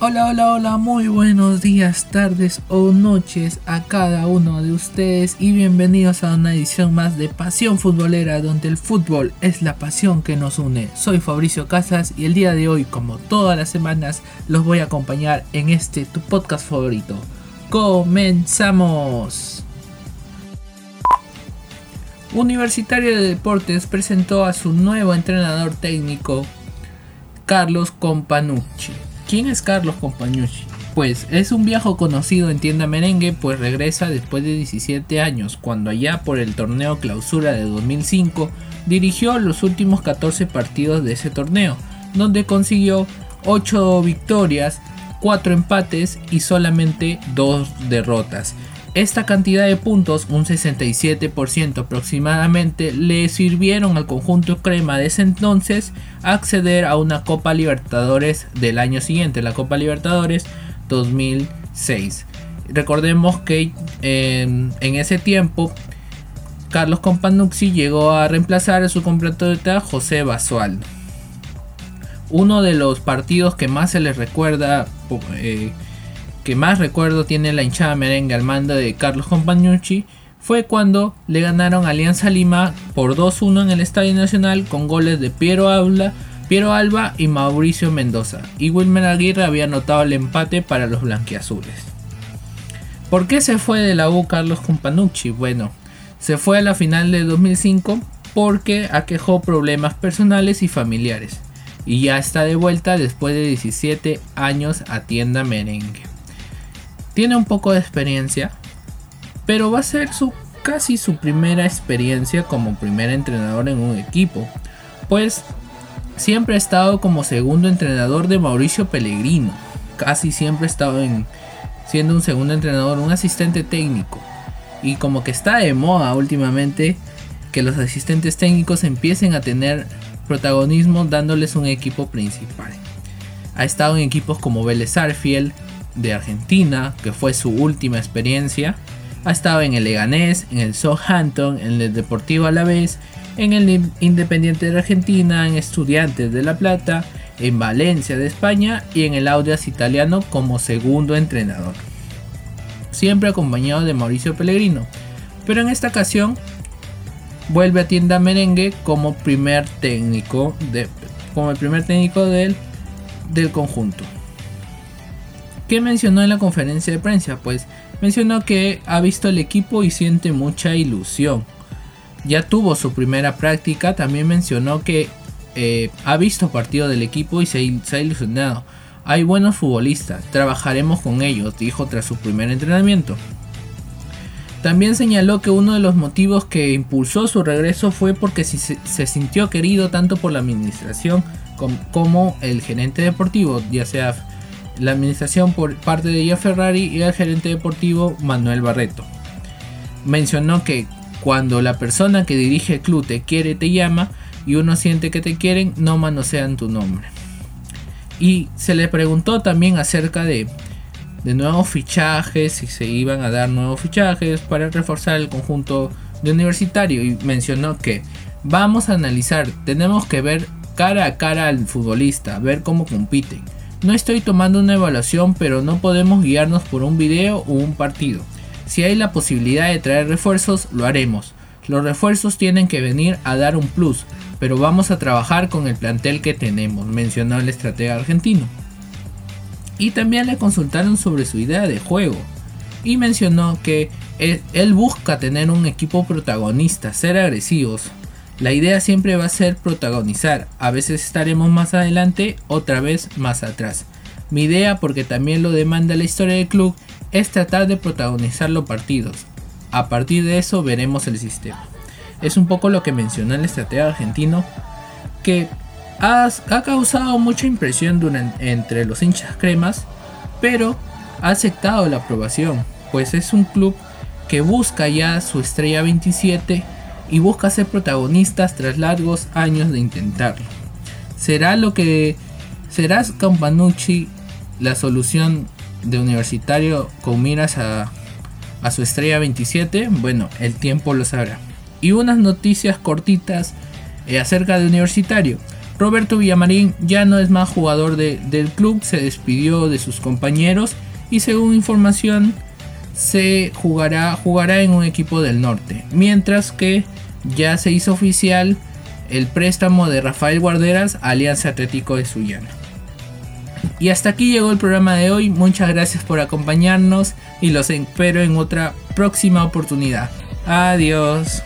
Hola, hola, hola, muy buenos días, tardes o noches a cada uno de ustedes y bienvenidos a una edición más de Pasión Futbolera donde el fútbol es la pasión que nos une. Soy Fabricio Casas y el día de hoy, como todas las semanas, los voy a acompañar en este tu podcast favorito. ¡Comenzamos! Universitario de Deportes presentó a su nuevo entrenador técnico, Carlos Companucci. ¿Quién es Carlos Compañucci? Pues es un viejo conocido en tienda merengue, pues regresa después de 17 años, cuando allá por el torneo clausura de 2005 dirigió los últimos 14 partidos de ese torneo, donde consiguió 8 victorias, 4 empates y solamente 2 derrotas. Esta cantidad de puntos, un 67% aproximadamente, le sirvieron al conjunto crema de ese entonces acceder a una Copa Libertadores del año siguiente, la Copa Libertadores 2006. Recordemos que en ese tiempo Carlos Companucci llegó a reemplazar a su compatriota José Basualdo. Uno de los partidos que más se les recuerda eh, que más recuerdo tiene la hinchada merengue al mando de Carlos Compañucci fue cuando le ganaron Alianza Lima por 2-1 en el Estadio Nacional con goles de Piero Alba, Piero Alba y Mauricio Mendoza. Y Wilmer Aguirre había anotado el empate para los blanquiazules. ¿Por qué se fue de la U Carlos Companucci? Bueno, se fue a la final de 2005 porque aquejó problemas personales y familiares. Y ya está de vuelta después de 17 años a tienda merengue. Tiene un poco de experiencia, pero va a ser su casi su primera experiencia como primer entrenador en un equipo, pues siempre ha estado como segundo entrenador de Mauricio Pellegrino, casi siempre ha estado en, siendo un segundo entrenador, un asistente técnico, y como que está de moda últimamente que los asistentes técnicos empiecen a tener protagonismo dándoles un equipo principal. Ha estado en equipos como Vélez Arfiel, de Argentina, que fue su última experiencia. Ha estado en el Leganés, en el Southampton, en el Deportivo Alavés, en el Independiente de Argentina, en Estudiantes de La Plata, en Valencia de España y en el Audias italiano como segundo entrenador. Siempre acompañado de Mauricio Pellegrino, pero en esta ocasión vuelve a Tienda Merengue como primer técnico de, como el primer técnico del, del conjunto. ¿Qué mencionó en la conferencia de prensa? Pues mencionó que ha visto el equipo y siente mucha ilusión. Ya tuvo su primera práctica, también mencionó que eh, ha visto partido del equipo y se, ha ilusionado. Hay buenos futbolistas, trabajaremos con ellos, dijo tras su primer entrenamiento. También señaló que uno de los motivos que impulsó su regreso fue porque se, sintió querido tanto por la administración como, el gerente deportivo, ya sea la administración por parte de Jeff Ferrari y el gerente deportivo Manuel Barreto. Mencionó que cuando la persona que dirige el club te quiere, te llama y uno siente que te quieren, no manosean tu nombre. Y se le preguntó también acerca de, de nuevos fichajes, si se iban a dar nuevos fichajes para reforzar el conjunto de universitario y mencionó que vamos a analizar, tenemos que ver cara a cara al futbolista, ver cómo compiten no estoy tomando una evaluación, pero no podemos guiarnos por un video o un partido. Si hay la posibilidad de traer refuerzos, lo haremos. Los refuerzos tienen que venir a dar un plus, pero vamos a trabajar con el plantel que tenemos, mencionó el estratega argentino. Y también le consultaron sobre su idea de juego y mencionó que él, busca tener un equipo protagonista, ser agresivos, la idea siempre va a ser protagonizar, a veces estaremos más adelante, otra vez más atrás. Mi idea, porque también lo demanda la historia del club, es tratar de protagonizar los partidos. A partir de eso veremos el sistema. Es un poco lo que mencionó el estratega argentino, que ha, causado mucha impresión entre los hinchas cremas, pero ha aceptado la aprobación, pues es un club que busca ya su estrella 27 y busca ser protagonistas tras largos años de intentarlo. ¿Será lo que será Campanucci la solución de universitario con miras a, a su estrella 27? Bueno, el tiempo lo sabrá. Y unas noticias cortitas eh, acerca de universitario. Roberto Villamarín ya no es más jugador del club, se despidió de sus compañeros y según información se jugará, jugará en un equipo del norte. Mientras que ya se hizo oficial el préstamo de Rafael Guarderas Alianza Atlético de Sullana. Y hasta aquí llegó el programa de hoy. Muchas gracias por acompañarnos y los espero en otra próxima oportunidad. Adiós.